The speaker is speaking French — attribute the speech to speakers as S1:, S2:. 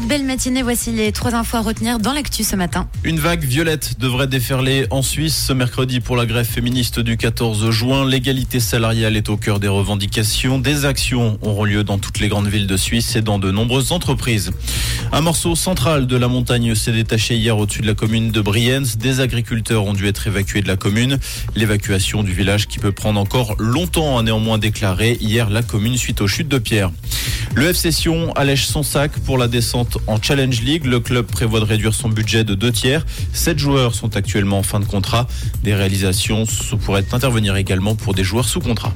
S1: belle matinée. Voici les trois infos à retenir dans l'actu ce matin.
S2: Une vague violette devrait déferler en Suisse ce mercredi pour la grève féministe du 14 juin. L'égalité salariale est au cœur des revendications. Des actions auront lieu dans toutes les grandes villes de Suisse et dans de nombreuses entreprises. Un morceau central de la montagne s'est détaché hier au-dessus de la commune de Brienz. Des agriculteurs ont dû être évacués de la commune. L'évacuation du village qui peut prendre encore longtemps a néanmoins déclaré hier la commune suite aux chutes de pierre. Le FC Sion allège son sac pour la descente en Challenge League. Le club prévoit de réduire son budget de deux tiers. Sept joueurs sont actuellement en fin de contrat. Des réalisations pourraient intervenir également pour des joueurs sous contrat.